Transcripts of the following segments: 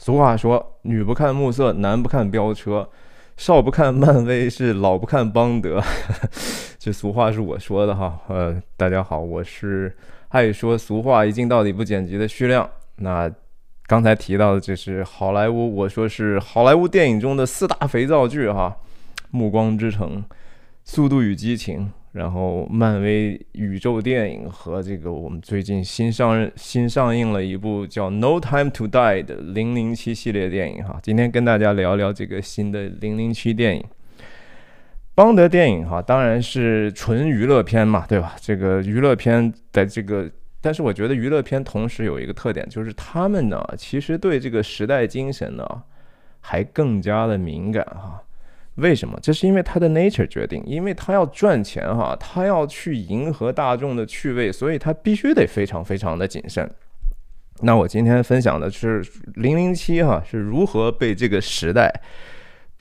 俗话说，女不看暮色，男不看飙车，少不看漫威，是老不看邦德。这俗话是我说的哈。呃，大家好，我是爱说俗话一镜到底不剪辑的徐亮。那刚才提到的这是好莱坞，我说是好莱坞电影中的四大肥皂剧哈，《暮光之城》、《速度与激情》。然后，漫威宇宙电影和这个我们最近新上新上映了一部叫《No Time to Die》的零零七系列电影哈。今天跟大家聊聊这个新的零零七电影。邦德电影哈，当然是纯娱乐片嘛，对吧？这个娱乐片在这个，但是我觉得娱乐片同时有一个特点，就是他们呢，其实对这个时代精神呢，还更加的敏感哈。为什么？这是因为他的 nature 决定，因为他要赚钱哈，他要去迎合大众的趣味，所以他必须得非常非常的谨慎。那我今天分享的是零零七哈是如何被这个时代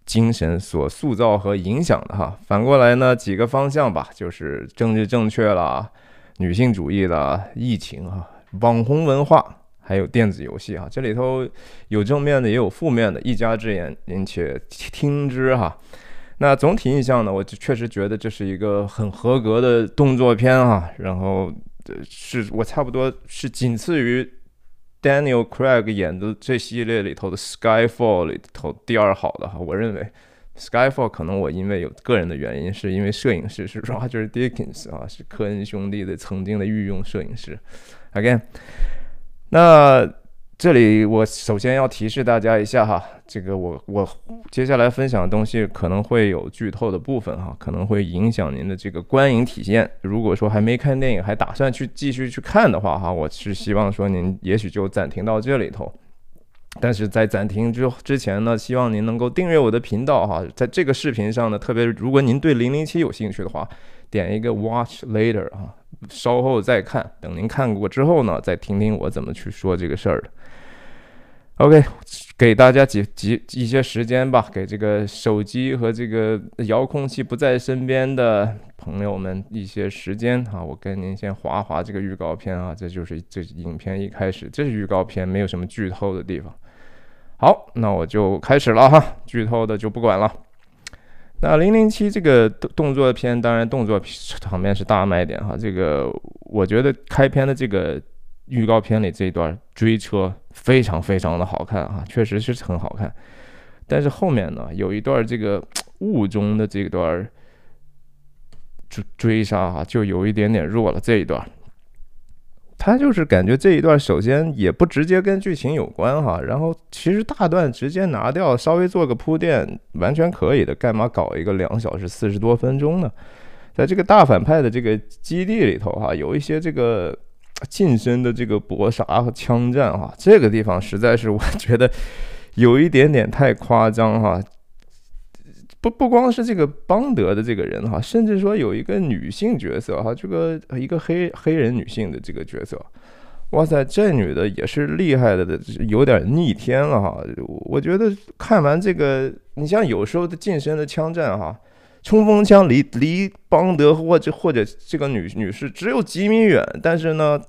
精神所塑造和影响的哈。反过来呢，几个方向吧，就是政治正确啦、女性主义啦、疫情哈、网红文化。还有电子游戏哈，这里头有正面的，也有负面的，一家之言，您且听之哈。那总体印象呢，我确实觉得这是一个很合格的动作片哈。然后是我差不多是仅次于 Daniel Craig 演的这系列里头的 Skyfall 里头第二好的哈。我认为 Skyfall 可能我因为有个人的原因，是因为摄影师是 Roger Deakins 啊，是科恩兄弟的曾经的御用摄影师。Again。那这里我首先要提示大家一下哈，这个我我接下来分享的东西可能会有剧透的部分哈，可能会影响您的这个观影体验。如果说还没看电影，还打算去继续去看的话哈，我是希望说您也许就暂停到这里头。但是在暂停之之前呢，希望您能够订阅我的频道哈，在这个视频上呢，特别如果您对零零七有兴趣的话，点一个 Watch Later 啊。稍后再看，等您看过之后呢，再听听我怎么去说这个事儿的。OK，给大家几几一些时间吧，给这个手机和这个遥控器不在身边的朋友们一些时间啊。我跟您先划划这个预告片啊，这就是这影片一开始，这是预告片，没有什么剧透的地方。好，那我就开始了哈，剧透的就不管了。那零零七这个动动作片，当然动作场面是大卖点哈。这个我觉得开篇的这个预告片里这一段追车非常非常的好看啊，确实是很好看。但是后面呢，有一段这个雾中的这段追追杀哈，就有一点点弱了这一段。他就是感觉这一段，首先也不直接跟剧情有关哈，然后其实大段直接拿掉，稍微做个铺垫，完全可以的，干嘛搞一个两小时四十多分钟呢？在这个大反派的这个基地里头哈，有一些这个近身的这个搏杀和枪战哈，这个地方实在是我觉得有一点点太夸张哈。不不光是这个邦德的这个人哈，甚至说有一个女性角色哈，这个一个黑黑人女性的这个角色，哇塞，这女的也是厉害的的，有点逆天了哈。我觉得看完这个，你像有时候的近身的枪战哈，冲锋枪离离邦德或者或者这个女女士只有几米远，但是呢。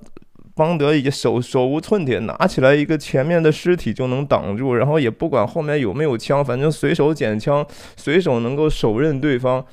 邦德已经手手无寸铁，拿起来一个前面的尸体就能挡住，然后也不管后面有没有枪，反正随手捡枪，随手能够手刃对方，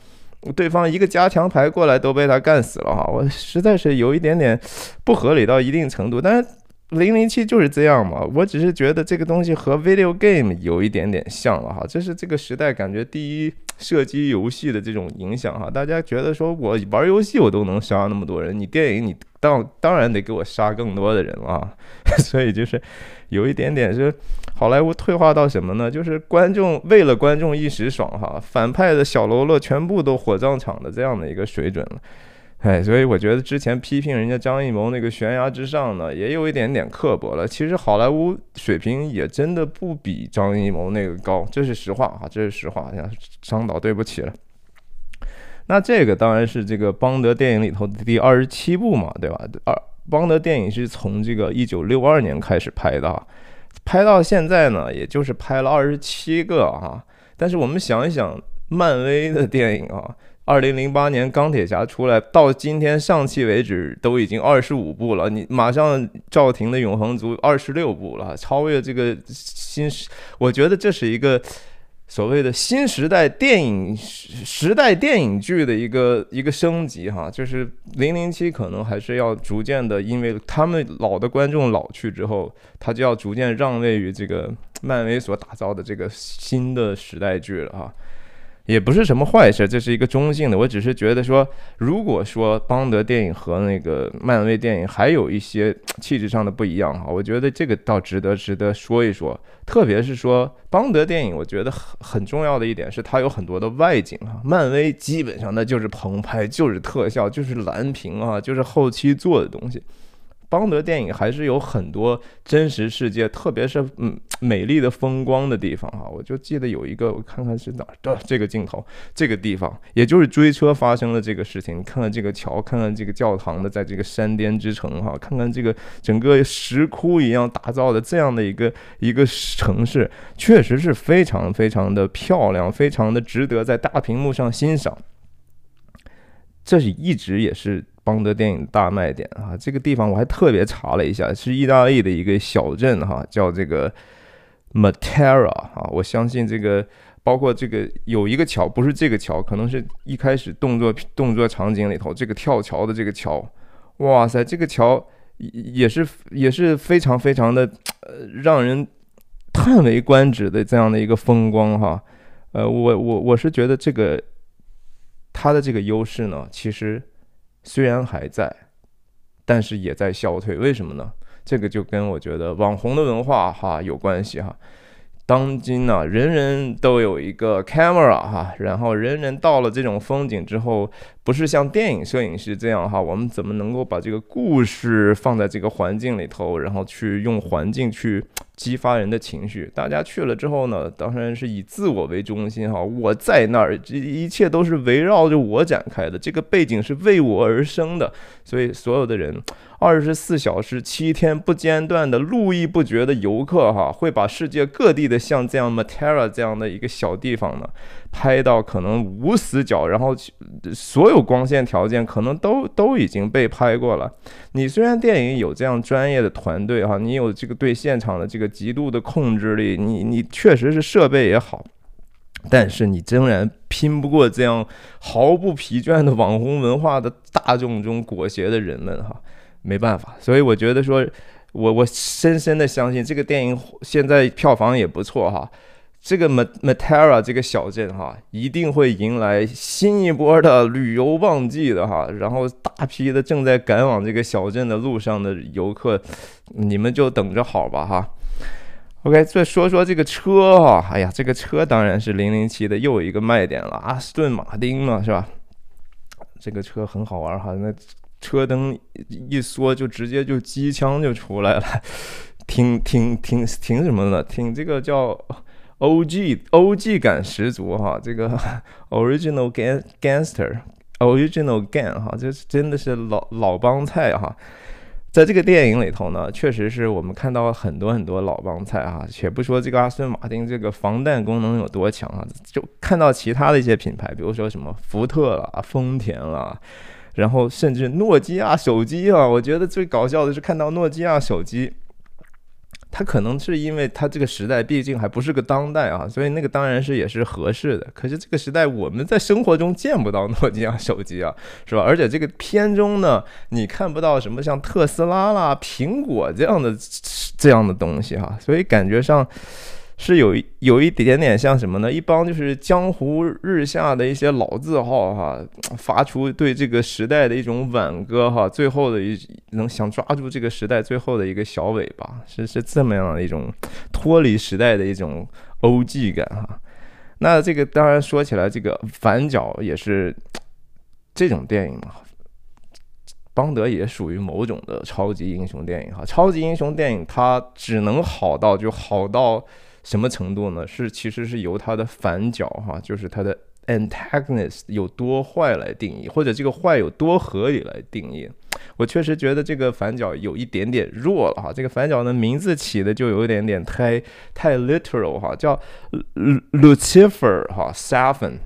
对方一个加强牌过来都被他干死了哈，我实在是有一点点不合理到一定程度，但是零零七就是这样嘛，我只是觉得这个东西和 video game 有一点点像了哈，这是这个时代感觉第一射击游戏的这种影响哈，大家觉得说我玩游戏我都能杀那么多人，你电影你。当当然得给我杀更多的人了，所以就是有一点点是好莱坞退化到什么呢？就是观众为了观众一时爽哈，反派的小喽啰全部都火葬场的这样的一个水准了，哎，所以我觉得之前批评人家张艺谋那个悬崖之上呢，也有一点点刻薄了。其实好莱坞水平也真的不比张艺谋那个高，这是实话哈，这是实话。张导对不起了。那这个当然是这个邦德电影里头的第二十七部嘛，对吧？二邦德电影是从这个一九六二年开始拍的，拍到现在呢，也就是拍了二十七个哈。但是我们想一想，漫威的电影啊，二零零八年钢铁侠出来到今天上期为止都已经二十五部了，你马上赵婷的永恒族二十六部了，超越这个新，我觉得这是一个所谓的新时代电影时代电影剧的一个一个升级哈，就是零零七可能还是要逐渐的，因为他们老的观众老去之后，他就要逐渐让位于这个漫威所打造的这个新的时代剧了哈。也不是什么坏事，这是一个中性的。我只是觉得说，如果说邦德电影和那个漫威电影还有一些气质上的不一样哈，我觉得这个倒值得值得说一说。特别是说邦德电影，我觉得很很重要的一点是它有很多的外景哈。漫威基本上那就是棚拍，就是特效，就是蓝屏啊，就是后期做的东西。邦德电影还是有很多真实世界，特别是嗯美丽的风光的地方哈。我就记得有一个，我看看是哪儿的这个镜头，这个地方也就是追车发生的这个事情。看看这个桥，看看这个教堂的，在这个山巅之城哈，看看这个整个石窟一样打造的这样的一个一个城市，确实是非常非常的漂亮，非常的值得在大屏幕上欣赏。这是一直也是。邦德电影大卖点啊，这个地方我还特别查了一下，是意大利的一个小镇哈，叫这个 Matera 啊。我相信这个包括这个有一个桥，不是这个桥，可能是一开始动作动作场景里头这个跳桥的这个桥。哇塞，这个桥也是也是非常非常的呃让人叹为观止的这样的一个风光哈。呃，我我我是觉得这个它的这个优势呢，其实。虽然还在，但是也在消退。为什么呢？这个就跟我觉得网红的文化哈有关系哈。当今呢，人人都有一个 camera 哈，然后人人到了这种风景之后，不是像电影摄影师这样哈，我们怎么能够把这个故事放在这个环境里头，然后去用环境去激发人的情绪？大家去了之后呢，当然是以自我为中心哈，我在那儿，这一切都是围绕着我展开的，这个背景是为我而生的，所以所有的人。二十四小时、七天不间断的络绎不绝的游客，哈，会把世界各地的像这样 Matera 这样的一个小地方呢，拍到可能无死角，然后所有光线条件可能都都已经被拍过了。你虽然电影有这样专业的团队，哈，你有这个对现场的这个极度的控制力，你你确实是设备也好，但是你仍然拼不过这样毫不疲倦的网红文化的大众中裹挟的人们，哈。没办法，所以我觉得说，我我深深的相信这个电影现在票房也不错哈。这个 Matera 这个小镇哈，一定会迎来新一波的旅游旺季的哈。然后大批的正在赶往这个小镇的路上的游客，你们就等着好吧哈。OK，再说说这个车哈，哎呀，这个车当然是零零七的又一个卖点了，阿斯顿马丁嘛是吧？这个车很好玩哈，那。车灯一缩，就直接就机枪就出来了，挺挺挺挺什么的，挺这个叫 O G O G 感十足哈，这个 Original Gangster，Original Gang 哈，这真的是老老帮菜哈。在这个电影里头呢，确实是我们看到了很多很多老帮菜哈。且不说这个阿斯顿马丁这个防弹功能有多强啊，就看到其他的一些品牌，比如说什么福特啦、丰田啦。然后甚至诺基亚手机啊，我觉得最搞笑的是看到诺基亚手机，他可能是因为他这个时代毕竟还不是个当代啊，所以那个当然是也是合适的。可是这个时代我们在生活中见不到诺基亚手机啊，是吧？而且这个片中呢，你看不到什么像特斯拉啦、苹果这样的这样的东西哈，所以感觉上。是有有一点点像什么呢？一帮就是江湖日下的一些老字号哈，发出对这个时代的一种挽歌哈，最后的一能想抓住这个时代最后的一个小尾巴，是是这么样的一种脱离时代的一种欧 g 感哈。那这个当然说起来，这个反角也是这种电影嘛，邦德也属于某种的超级英雄电影哈。超级英雄电影它只能好到就好到。什么程度呢？是其实是由它的反角哈，就是它的 antagonist 有多坏来定义，或者这个坏有多合理来定义。我确实觉得这个反角有一点点弱了哈。这个反角的名字起的就有一点点太太 literal 哈，叫 Lucifer 哈 s a f e n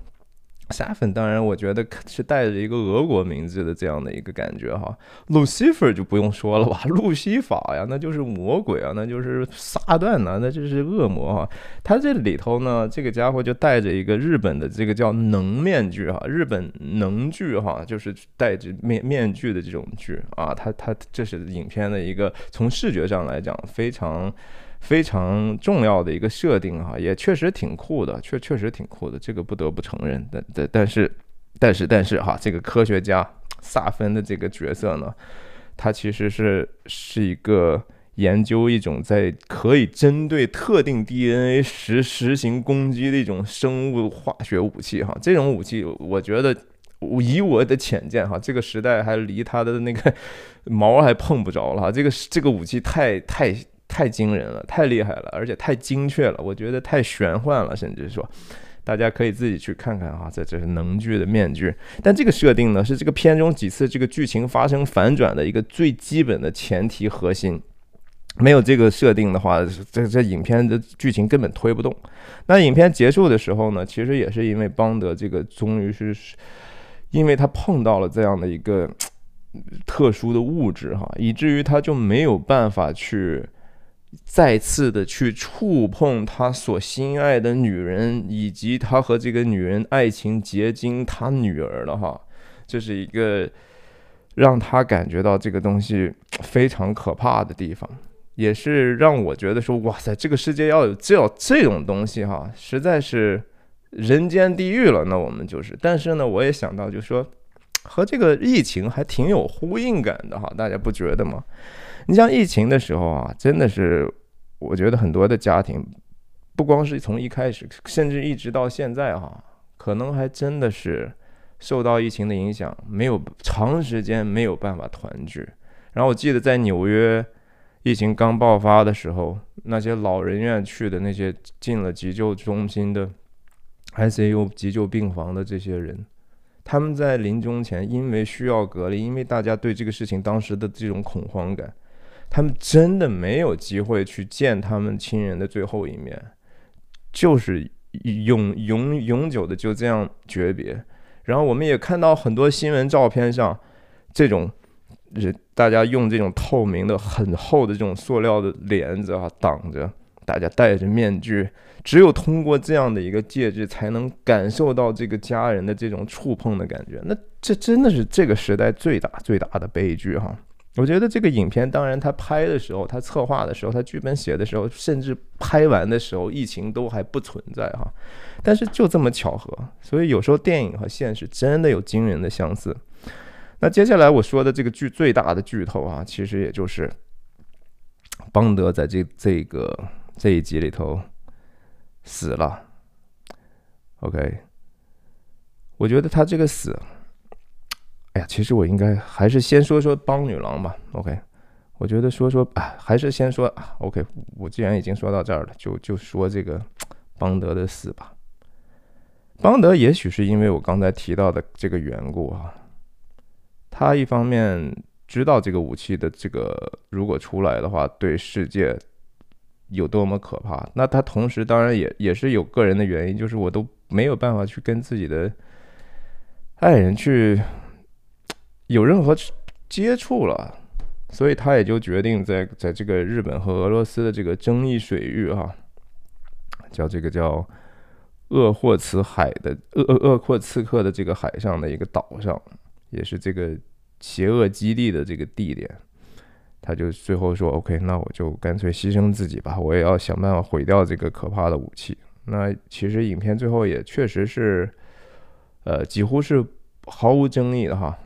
沙粉当然，我觉得是带着一个俄国名字的这样的一个感觉哈。Lucifer 就不用说了吧，路西法呀，那就是魔鬼啊，那就是撒旦呐，那就是恶魔哈。他这里头呢，这个家伙就带着一个日本的这个叫能面具哈，日本能剧哈，就是戴着面面具的这种剧啊。他他这是影片的一个从视觉上来讲非常。非常重要的一个设定哈，也确实挺酷的，确确实挺酷的，这个不得不承认。但但但是，但是但是哈，这个科学家萨芬的这个角色呢，他其实是是一个研究一种在可以针对特定 DNA 实实行攻击的一种生物化学武器哈。这种武器，我觉得以我的浅见哈，这个时代还离他的那个毛还碰不着了哈。这个这个武器太太。太惊人了，太厉害了，而且太精确了，我觉得太玄幻了，甚至说，大家可以自己去看看啊，这这是能剧的面具。但这个设定呢，是这个片中几次这个剧情发生反转的一个最基本的前提核心。没有这个设定的话，这这影片的剧情根本推不动。那影片结束的时候呢，其实也是因为邦德这个终于是，因为他碰到了这样的一个特殊的物质哈，以至于他就没有办法去。再次的去触碰他所心爱的女人，以及他和这个女人爱情结晶他女儿了哈，这是一个让他感觉到这个东西非常可怕的地方，也是让我觉得说哇塞，这个世界要有这这种东西哈，实在是人间地狱了。那我们就是，但是呢，我也想到就是说和这个疫情还挺有呼应感的哈，大家不觉得吗？你像疫情的时候啊，真的是，我觉得很多的家庭，不光是从一开始，甚至一直到现在哈，可能还真的是受到疫情的影响，没有长时间没有办法团聚。然后我记得在纽约疫情刚爆发的时候，那些老人院去的那些进了急救中心的 ICU 急救病房的这些人。他们在临终前，因为需要隔离，因为大家对这个事情当时的这种恐慌感。他们真的没有机会去见他们亲人的最后一面，就是永永永久的就这样诀别。然后我们也看到很多新闻照片上，这种人大家用这种透明的很厚的这种塑料的帘子啊挡着，大家戴着面具，只有通过这样的一个介质，才能感受到这个家人的这种触碰的感觉。那这真的是这个时代最大最大的悲剧哈。我觉得这个影片，当然他拍的时候，他策划的时候，他剧本写的时候，甚至拍完的时候，疫情都还不存在哈。但是就这么巧合，所以有时候电影和现实真的有惊人的相似。那接下来我说的这个剧最大的剧透啊，其实也就是邦德在这这个这一集里头死了。OK，我觉得他这个死。哎呀，其实我应该还是先说说邦女郎吧。OK，我觉得说说啊，还是先说啊。OK，我既然已经说到这儿了，就就说这个邦德的死吧。邦德也许是因为我刚才提到的这个缘故啊，他一方面知道这个武器的这个如果出来的话，对世界有多么可怕。那他同时当然也也是有个人的原因，就是我都没有办法去跟自己的爱人去。有任何接触了，所以他也就决定在在这个日本和俄罗斯的这个争议水域哈，叫这个叫鄂霍茨海的鄂鄂鄂霍次克的这个海上的一个岛上，也是这个邪恶基地的这个地点，他就最后说：“OK，那我就干脆牺牲自己吧，我也要想办法毁掉这个可怕的武器。”那其实影片最后也确实是，呃，几乎是毫无争议的哈。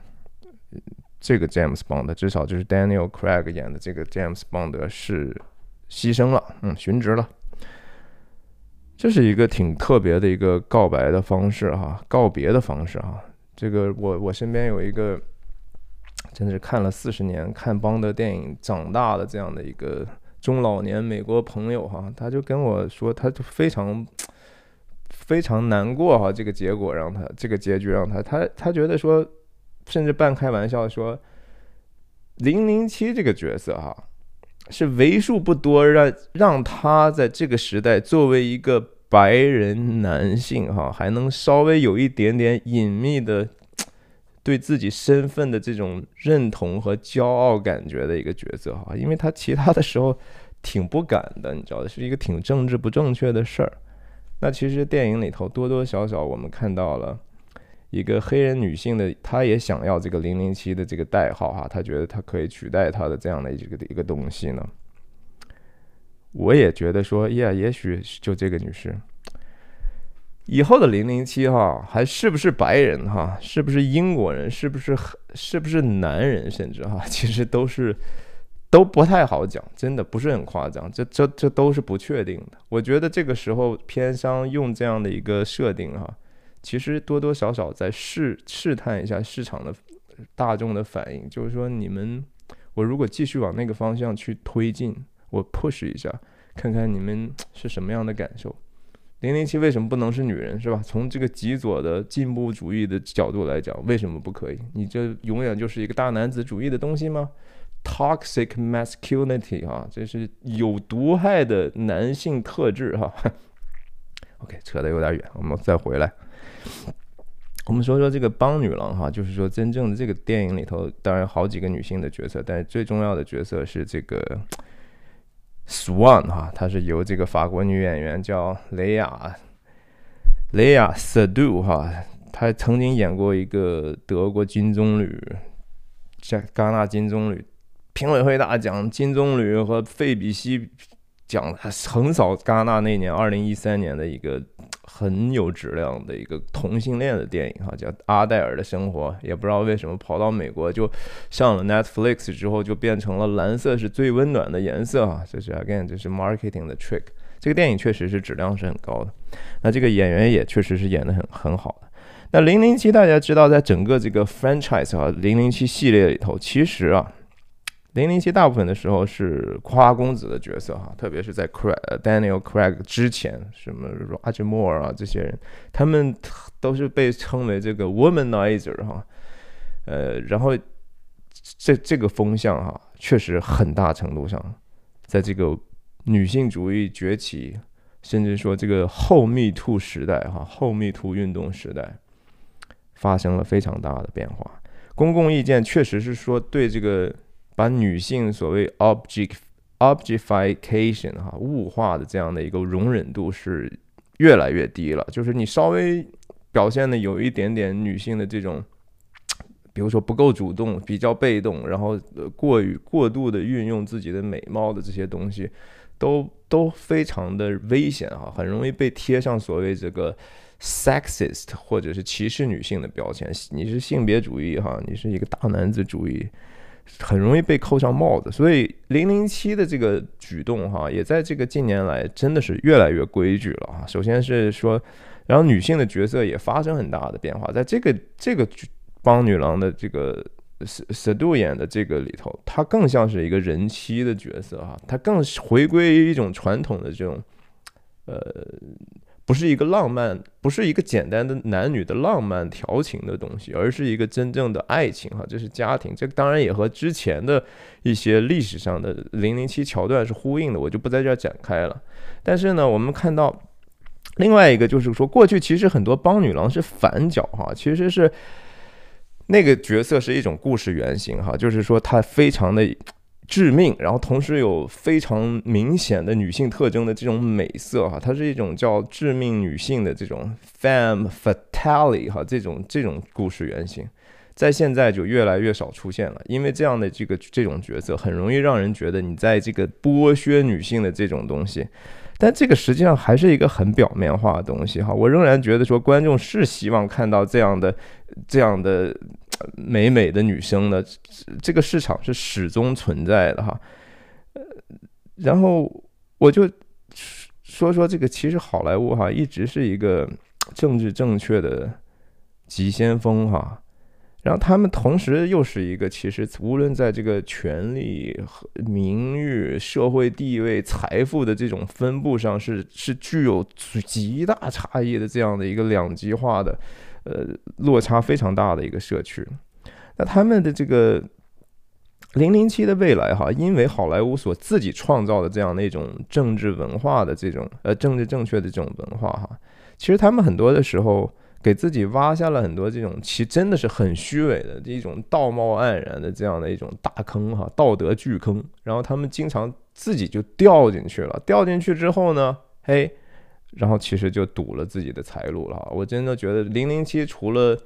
这个 James Bond 至少就是 Daniel Craig 演的这个 James Bond 是牺牲了，嗯，殉职了。这是一个挺特别的一个告白的方式哈，告别的方式哈。这个我我身边有一个真的是看了四十年看邦德电影长大的这样的一个中老年美国朋友哈，他就跟我说，他就非常非常难过哈，这个结果让他这个结局让他他他觉得说。甚至半开玩笑说：“零零七这个角色哈，是为数不多让让他在这个时代作为一个白人男性哈，还能稍微有一点点隐秘的对自己身份的这种认同和骄傲感觉的一个角色哈，因为他其他的时候挺不敢的，你知道，是一个挺政治不正确的事儿。那其实电影里头多多少少我们看到了一个黑人女性的，她也想要这个零零七的这个代号哈，她觉得她可以取代她的这样的一个一个东西呢。我也觉得说，呀，也许就这个女士，以后的零零七哈，还是不是白人哈，是不是英国人，是不是是不是男人，甚至哈，其实都是都不太好讲，真的不是很夸张，这这这都是不确定的。我觉得这个时候片商用这样的一个设定哈，其实多多少少在试试探一下市场的大众的反应，就是说你们，我如果继续往那个方向去推进。我 push 一下，看看你们是什么样的感受。零零七为什么不能是女人，是吧？从这个极左的进步主义的角度来讲，为什么不可以？你这永远就是一个大男子主义的东西吗？Toxic masculinity 哈，这是有毒害的男性特质哈。OK，扯得有点远，我们再回来。我们说说这个邦女郎哈，就是说真正的这个电影里头，当然好几个女性的角色，但是最重要的角色是这个。Swan 哈，她是由这个法国女演员叫雷亚雷亚瑟杜哈，她曾经演过一个德国金棕榈，加戛纳金棕榈评委会大奖金棕榈和费比西奖横扫戛纳那年二零一三年的一个。很有质量的一个同性恋的电影哈，叫《阿黛尔的生活》，也不知道为什么跑到美国就上了 Netflix 之后就变成了蓝色是最温暖的颜色哈，这是 again 这是 marketing 的 trick。这个电影确实是质量是很高的，那这个演员也确实是演的很很好的。那零零七大家知道，在整个这个 franchise 啊零零七系列里头，其实啊。零零七大部分的时候是花公子的角色哈，特别是在 Craig Daniel Craig 之前，什么 Roger Moore 啊这些人，他们都是被称为这个 womanizer 哈，呃，然后这这个风向哈，确实很大程度上，在这个女性主义崛起，甚至说这个后 Me Too 时代哈，后 Me Too 运动时代，发生了非常大的变化，公共意见确实是说对这个。把女性所谓 object objectification 哈物化的这样的一个容忍度是越来越低了，就是你稍微表现的有一点点女性的这种，比如说不够主动，比较被动，然后过于过度的运用自己的美貌的这些东西，都都非常的危险哈，很容易被贴上所谓这个 sexist 或者是歧视女性的标签，你是性别主义哈，你是一个大男子主义。很容易被扣上帽子，所以零零七的这个举动哈，也在这个近年来真的是越来越规矩了哈。首先是说，然后女性的角色也发生很大的变化，在这个这个帮女郎的这个 s 杜演的这个里头，她更像是一个人妻的角色哈，她更回归于一种传统的这种，呃。不是一个浪漫，不是一个简单的男女的浪漫调情的东西，而是一个真正的爱情哈，这是家庭，这当然也和之前的一些历史上的零零七桥段是呼应的，我就不在这儿展开了。但是呢，我们看到另外一个就是说，过去其实很多帮女郎是反角哈，其实是那个角色是一种故事原型哈，就是说她非常的。致命，然后同时有非常明显的女性特征的这种美色哈，它是一种叫致命女性的这种 femme fatale 哈，这种这种故事原型，在现在就越来越少出现了，因为这样的这个这种角色很容易让人觉得你在这个剥削女性的这种东西。但这个实际上还是一个很表面化的东西哈，我仍然觉得说观众是希望看到这样的这样的美美的女生的，这个市场是始终存在的哈。呃，然后我就说说这个，其实好莱坞哈一直是一个政治正确的急先锋哈。然后他们同时又是一个，其实无论在这个权力名誉、社会地位、财富的这种分布上，是是具有极大差异的这样的一个两极化的，呃，落差非常大的一个社区。那他们的这个零零七的未来哈，因为好莱坞所自己创造的这样的一种政治文化的这种呃政治正确的这种文化哈，其实他们很多的时候给自己挖下了很多这种其真的是很虚伪的一种道貌岸然的这样的一种大坑哈，道德巨坑，然后他们经常自己就掉进去了，掉进去之后呢，嘿，然后其实就堵了自己的财路了。我真的觉得零零七除了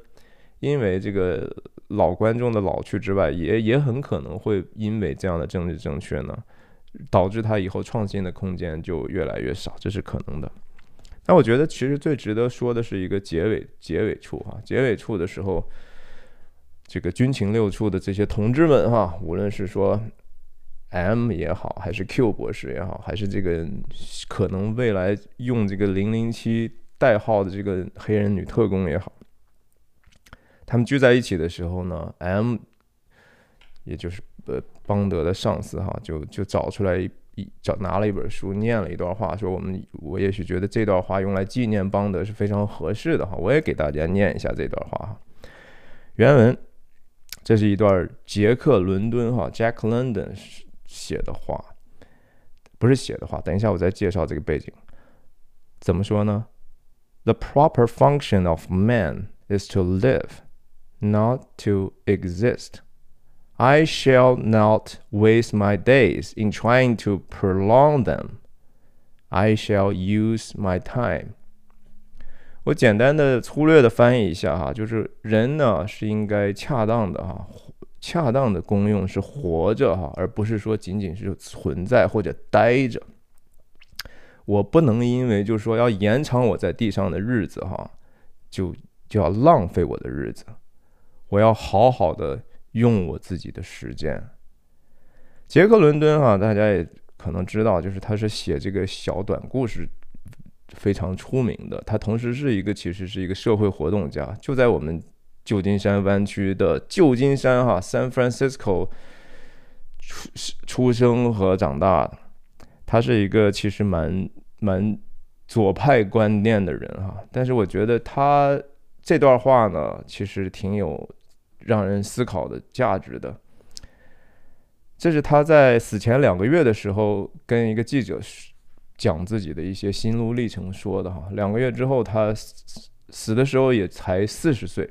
因为这个。老观众的老去之外，也也很可能会因为这样的政治正确呢，导致他以后创新的空间就越来越少，这是可能的。那我觉得其实最值得说的是一个结尾结尾处哈，结尾处的时候，这个军情六处的这些同志们哈，无论是说 M 也好，还是 Q 博士也好，还是这个可能未来用这个零零七代号的这个黑人女特工也好。他们聚在一起的时候呢，M，也就是呃邦德的上司哈，就就找出来一找拿了一本书，念了一段话，说我们我也许觉得这段话用来纪念邦德是非常合适的哈，我也给大家念一下这段话哈。原文，这是一段杰克伦敦哈 Jack London 写的话，不是写的话，等一下我再介绍这个背景。怎么说呢？The proper function of man is to live. not to exist. I shall not waste my days in trying to prolong them. I shall use my time. 我简单的、粗略的翻译一下哈，就是人呢是应该恰当的哈， 恰当的功用是活着哈，而不是说仅仅是存在或者待着。我不能因为就是说要延长我在地上的日子哈，就就要浪费我的日子。我要好好的用我自己的时间。杰克伦敦哈，大家也可能知道，就是他是写这个小短故事非常出名的。他同时是一个，其实是一个社会活动家，就在我们旧金山湾区的旧金山哈，San Francisco 出出生和长大的。他是一个其实蛮蛮左派观念的人哈，但是我觉得他这段话呢，其实挺有。让人思考的价值的，这是他在死前两个月的时候跟一个记者讲自己的一些心路历程说的哈。两个月之后，他死的时候也才四十岁。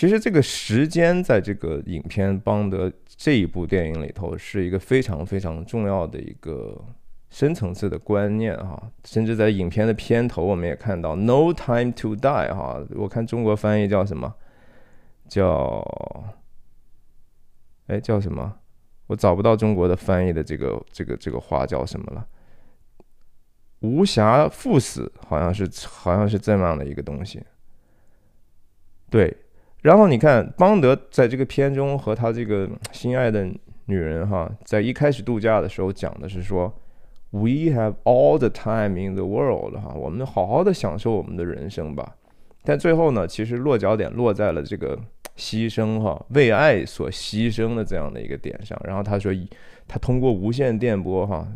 其实这个时间在这个影片《邦德》这一部电影里头是一个非常非常重要的一个。深层次的观念哈，甚至在影片的片头，我们也看到 “No time to die” 哈，我看中国翻译叫什么？叫哎叫什么？我找不到中国的翻译的这个这个这个话叫什么了？无暇赴死，好像是好像是这样的一个东西。对，然后你看邦德在这个片中和他这个 心爱的女人哈，在一开始度假的时候讲的是说。We have all the time in the world，哈，我们好好的享受我们的人生吧。但最后呢，其实落脚点落在了这个 牺牲，哈，为爱所牺牲的这样的一个点上。然后他说，他通过无线电波，哈，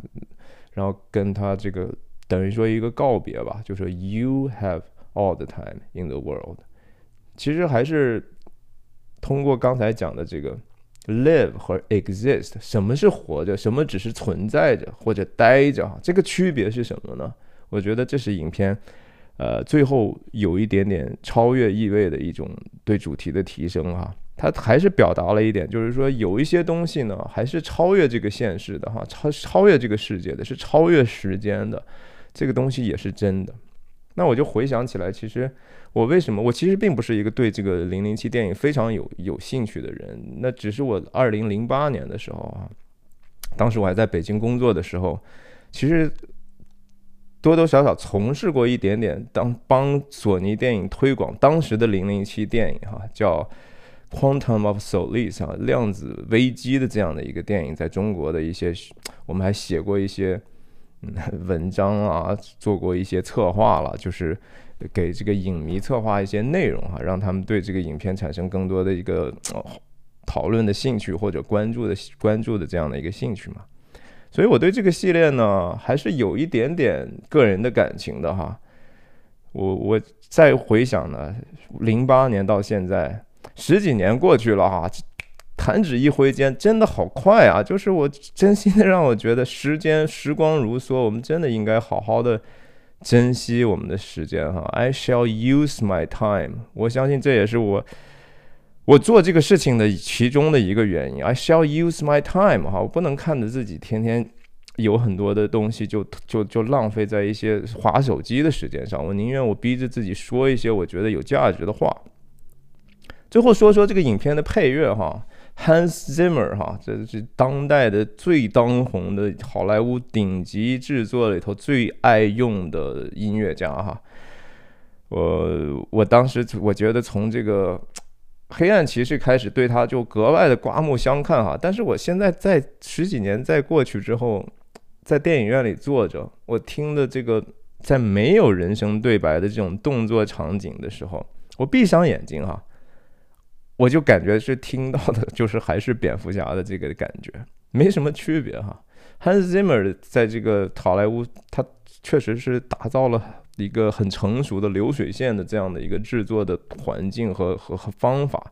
然后跟他这个等于说一个告别吧，就说 You have all the time in the world。其实还是通过刚才讲的这个。Live 和 exist，什么是活着？什么只是存在着或者待着？哈，这个区别是什么呢？我觉得这是影片，呃，最后有一点点超越意味的一种对主题的提升哈。它还是表达了一点，就是说有一些东西呢，还是超越这个现实的哈，超超越这个世界的，是超越时间的，这个东西也是真的。那我就回想起来，其实。我为什么？我其实并不是一个对这个零零七电影非常有有兴趣的人。那只是我二零零八年的时候啊，当时我还在北京工作的时候，其实多多少少从事过一点点，当帮索尼电影推广当时的零零七电影哈，叫《Quantum of Solace》啊，量子危机的这样的一个电影，在中国的一些，我们还写过一些 文章啊，做过一些策划了，就是。给这个影迷策划一些内容哈，让他们对这个影片产生更多的一个讨论的兴趣或者关注的关注的这样的一个兴趣嘛。所以我对这个系列呢，还是有一点点个人的感情的哈。我我再回想呢，零八年到现在十几年过去了哈，弹指一挥间，真的好快啊！就是我真心的让我觉得时间时光如梭，我们真的应该好好的珍惜我们的时间哈。I shall use my time，我相信这也是我我做这个事情的其中的一个原因。I shall use my time 哈，我不能看着自己天天有很多的东西就就就浪费在一些划手机的时间上，我宁愿我逼着自己说一些我觉得有价值的话。最后说说这个影片的配乐哈，Hans Zimmer 哈，这是当代的最当红的好莱坞顶级制作里头最爱用的音乐家哈。我我当时我觉得从这个黑暗骑士开始对他就格外的刮目相看哈。但是我现在在十几年在过去之后，在电影院里坐着，我听的这个在没有人声对白的这种动作场景的时候，我闭上眼睛哈。我就感觉是听到的，就是还是蝙蝠侠的这个感觉，没什么区别哈。Hans Zimmer 在这个好莱坞，他确实是打造了一个很成熟的流水线的这样的一个制作的环境和和和方法。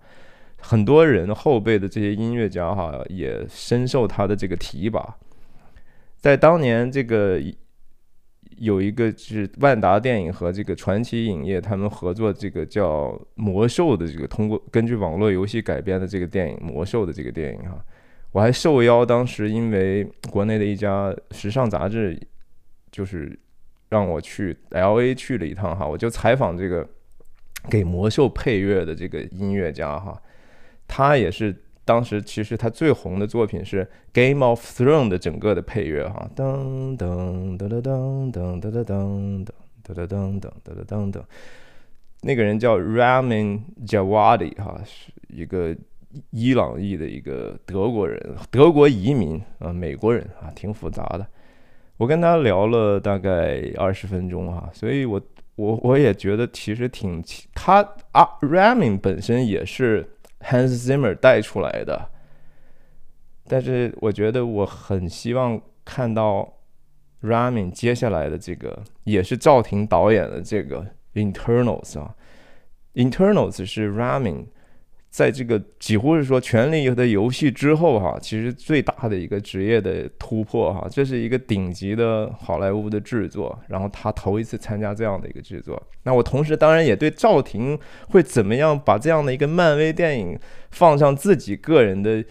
很多人后辈的这些音乐家哈，也深受他的这个提拔。在当年这个。有一个是万达电影和这个传奇影业他们合作这个叫《魔兽》的这个通过根据网络游戏改编的这个电影《魔兽》的这个电影哈，我还受邀，当时因为国内的一家时尚杂志就是让我去 L A 去了一趟哈，我就采访这个给《魔兽》配乐的这个音乐家哈，他也是。当时其实他最红的作品是《Game of Thrones》的整个的配乐哈，噔噔噔噔噔噔噔噔噔噔噔噔噔噔噔，那个人叫 Ramin Djawadi 哈，是一个伊朗裔的一个德国人，德国移民啊，美国人啊，挺复杂的。我跟他聊了大概二十分钟哈，所以我我我也觉得其实挺他啊，Ramin 本身也是。Hans Zimmer 带出来的，但是我觉得我很希望看到 Ramin 接下来的这个，也是赵婷导演的这个 Internals 啊，Internals 是 Ramin。在这个几乎是说《权力的游戏》之后，哈，其实最大的一个职业的突破，哈，这是一个顶级的好莱坞的制作，然后他头一次参加这样的一个制作。那我同时当然也对赵婷会怎么样把这样的一个漫威电影放上自己个人的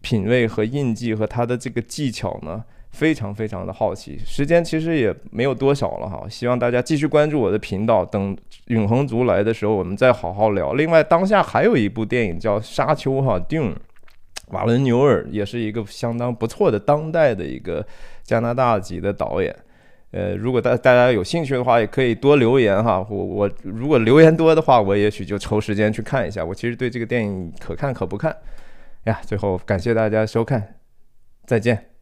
品味和印记和他的这个技巧呢？非常非常的好奇，时间其实也没有多少了哈，希望大家继续关注我的频道，等永恒族来的时候，我们再好好聊。另外，当下还有一部电影叫《沙丘》哈，Dune，瓦伦纽尔也是一个相当不错的当代的一个加拿大籍的导演。呃，如果大大家有兴趣的话，也可以多留言哈。我我如果留言多的话，我也许就抽时间去看一下。我其实对这个电影可看可不看呀。最后感谢大家收看，再见。